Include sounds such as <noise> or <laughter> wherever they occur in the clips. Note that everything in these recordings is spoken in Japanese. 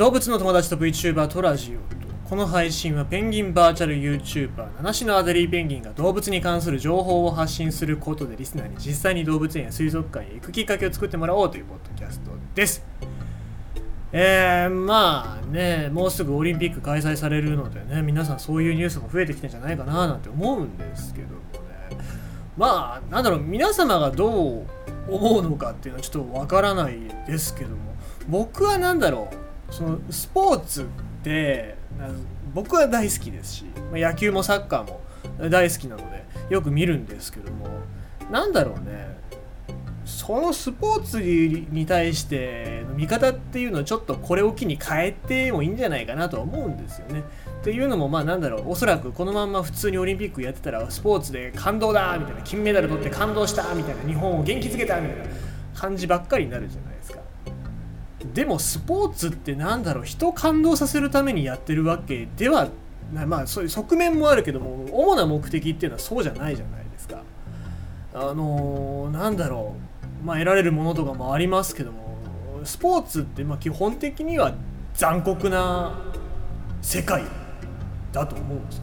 動物の友達と VTuber トラジオ。とこの配信はペンギンバーチャル YouTuber 七種のアデリーペンギンが動物に関する情報を発信することでリスナーに実際に動物園や水族館へ行くきっかけを作ってもらおうというポッドキャストです。えー、まあねもうすぐオリンピック開催されるのでね皆さんそういうニュースも増えてきてんじゃないかななんて思うんですけどもね。まあなんだろう皆様がどう思うのかっていうのはちょっとわからないですけども。僕は何だろう。そのスポーツって僕は大好きですし野球もサッカーも大好きなのでよく見るんですけどもなんだろうねそのスポーツに対しての見方っていうのをちょっとこれを機に変えてもいいんじゃないかなとは思うんですよね。っていうのもまあなんだろうおそらくこのまんま普通にオリンピックやってたらスポーツで感動だみたいな金メダル取って感動したみたいな日本を元気づけたみたいな感じばっかりになるじゃないで。もスポーツってなんだろう人を感動させるためにやってるわけではまあそういう側面もあるけども主な目的っていうのはそうじゃないじゃないですか。あのー、なんだろうまあ得られるものとかもありますけどもスポーツってまあ基本的には残酷な世界だと思うんですよ。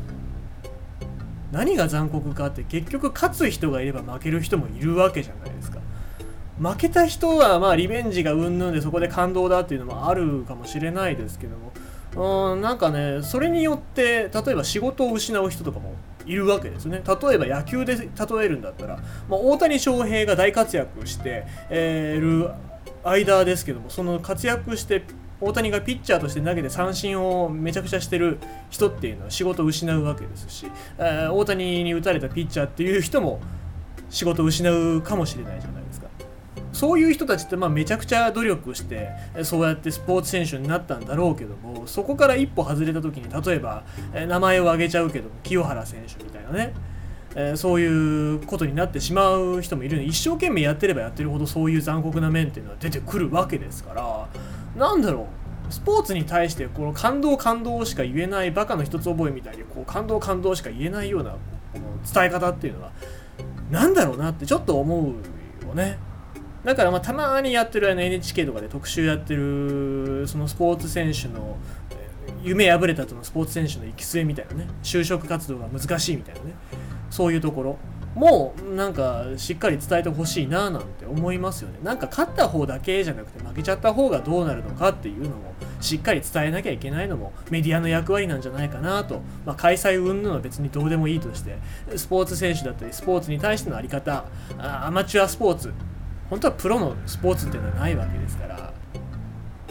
何が残酷かって結局勝つ人がいれば負ける人もいるわけじゃないですか。負けた人はまあリベンジがうんぬんでそこで感動だっていうのもあるかもしれないですけどもうんなんかねそれによって例えば仕事を失う人とかもいるわけですね例えば野球で例えるんだったら、まあ、大谷翔平が大活躍して、え、る間ですけどもその活躍して大谷がピッチャーとして投げて三振をめちゃくちゃしてる人っていうのは仕事を失うわけですし、えー、大谷に打たれたピッチャーっていう人も仕事を失うかもしれないじゃないですか。そういう人たちってまあめちゃくちゃ努力してそうやってスポーツ選手になったんだろうけどもそこから一歩外れた時に例えば名前を挙げちゃうけど清原選手みたいなねえ、そういうことになってしまう人もいるので一生懸命やってればやってるほどそういう残酷な面っていうのは出てくるわけですからなんだろうスポーツに対してこの感動感動しか言えないバカの一つ覚えみたいにこう感動感動しか言えないようなこの伝え方っていうのは何だろうなってちょっと思うよね。だからまあたまにやってるあの NHK とかで特集やってるそのスポーツ選手の夢破れたとのスポーツ選手の行き末みたいなね就職活動が難しいみたいなねそういうところもうなんかしっかり伝えてほしいななんて思いますよね。なんか勝った方だけじゃなくて負けちゃった方がどうなるのかっていうのもしっかり伝えなきゃいけないのもメディアの役割なんじゃないかなと、まあ、開催云々は別にどうでもいいとしてスポーツ選手だったりスポーツに対しての在り方アマチュアスポーツ本当はプロのスポーツっていうのはないわけですから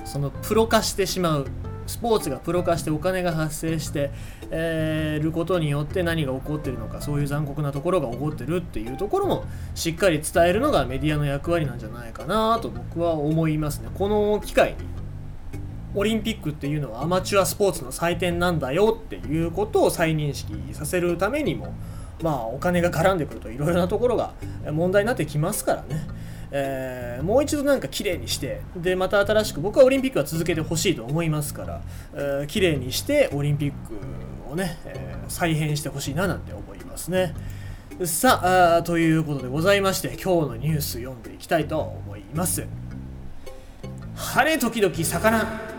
そのプロ化してしまうスポーツがプロ化してお金が発生して、えー、ることによって何が起こってるのかそういう残酷なところが起こってるっていうところもしっかり伝えるのがメディアの役割なんじゃないかなと僕は思いますね。この機会にオリンピックっていうのはアマチュアスポーツの祭典なんだよっていうことを再認識させるためにもまあお金が絡んでくるといろいろなところが問題になってきますからね。えー、もう一度なんか綺麗にしてでまた新しく僕はオリンピックは続けてほしいと思いますから、えー、綺麗にしてオリンピックをね、えー、再編してほしいななんて思いますね。さあということでございまして今日のニュース読んでいきたいと思います。晴れ時々魚。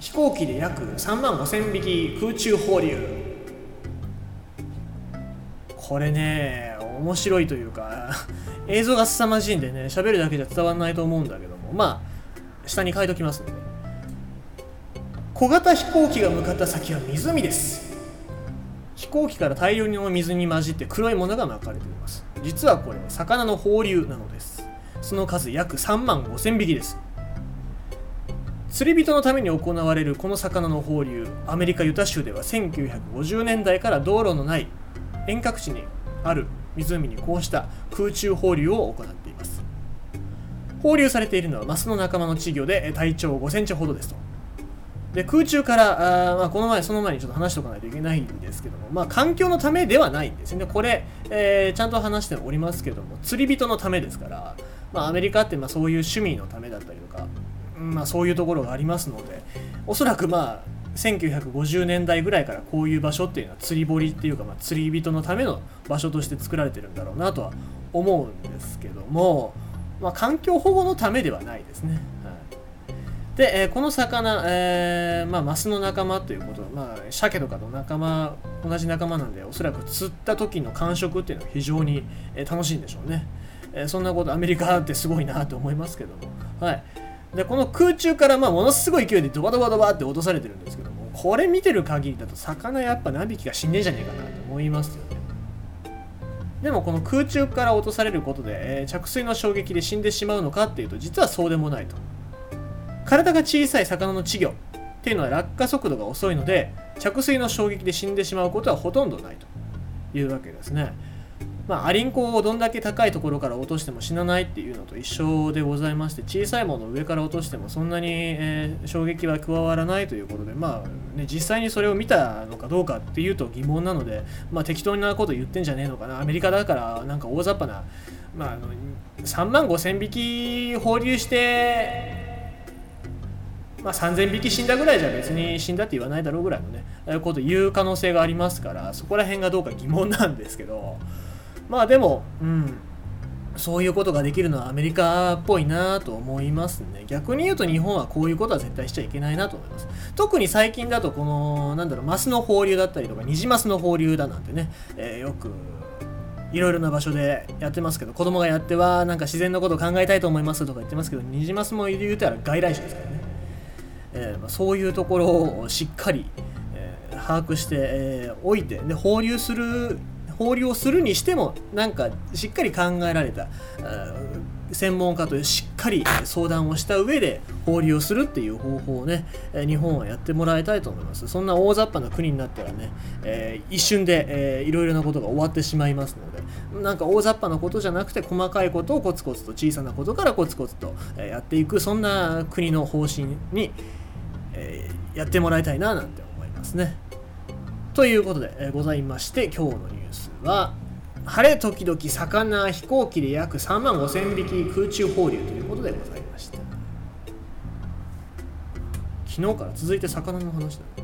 飛行機で約3万5000匹空中放流。これね面白いというか <laughs> 映像が凄まじいんでね喋るだけじゃ伝わらないと思うんだけども。まあ下に書いときますので。小型飛行機が向かった先は湖です。飛行機から大量の水に混じって黒いものが巻かれています。実はこれは魚の放流なのです。その数約3万5000匹です。釣り人のために行われるこの魚の放流。アメリカユタ州では1950年代から道路のない遠隔地にある湖にこうした空中放流を行っています。放流されているのはマスの仲間の稚魚で体長5センチほどですと。で空中からあ、まあ、この前その前にちょっと話しておかないといけないんですけども、まあ、環境のためではないんですね。これ、えー、ちゃんと話しておりますけども釣り人のためですから、まあ、アメリカってまあそういう趣味のためだったりとか、まあ、そういうところがありますのでおそらくまあ1950年代ぐらいからこういう場所っていうのは釣り堀っていうか、まあ、釣り人のための場所として作られてるんだろうなとは思うんですけども、まあ、環境保護のためではないですね。はい。で、えーこの魚、えーまあ、マスの仲間ということはまあ、鮭とかの仲間同じ仲間なんでおそらく釣った時の感触っていうのは非常に、えー楽しいんでしょうね、えそんなことアメリカってすごいなと思いますけども。はい。でこの空中からまあものすごい勢いでドバドバドバって落とされてるんですけどこれ見てる限りだと魚やっぱ何匹か死んでんじゃねえかなと思いますよね。でもこの空中から落とされることで、えー着水の衝撃で死んでしまうのかっていうと実はそうでもないと。体が小さい魚の稚魚っていうのは落下速度が遅いので着水の衝撃で死んでしまうことはほとんどないというわけですね。まあ、アリンコをどんだけ高いところから落としても死なないっていうのと一緒でございまして小さいものを上から落としてもそんなに、えー衝撃は加わらないということでまあね実際にそれを見たのかどうかっていうと疑問なのでまあ適当なこと言ってんじゃねえのかな。アメリカだからなんか大雑把なまああの3万5千匹放流してまあ、3000匹死んだぐらいじゃ別に死んだって言わないだろうぐらいのねこと言う可能性がありますからそこら辺がどうか疑問なんですけどまあでもうん。そういうことができるのはアメリカっぽいなと思いますね。逆に言うと日本はこういうことは絶対しちゃいけないなと思います。特に最近だとこのなんだろうマスの放流だったりとかニジマスの放流だなんてね、えーよくいろいろな場所でやってますけど子供がやってはなんか自然のことを考えたいと思いますとか言ってますけどニジマスも言うたら外来種ですからね。えーまあそういうところをしっかり、えー把握して、えーおいてで放流する放流をするにしてもなんかしっかり考えられた専門家としっかり相談をした上で放流をするっていう方法をね、日本はやってもらいたいと思いますそんな大雑把な国になったらね、えー一瞬で、えーいろいろなことが終わってしまいますのでなんか大雑把なことじゃなくて細かいことをコツコツと小さなことからコツコツと、やっていくそんな国の方針に、えーやってもらいたいななんて思いますね。ということで、えございまして今日のニュースは晴れ時々魚飛行機で約3万5000匹空中放流ということでございました。昨日から続いて魚の話だね。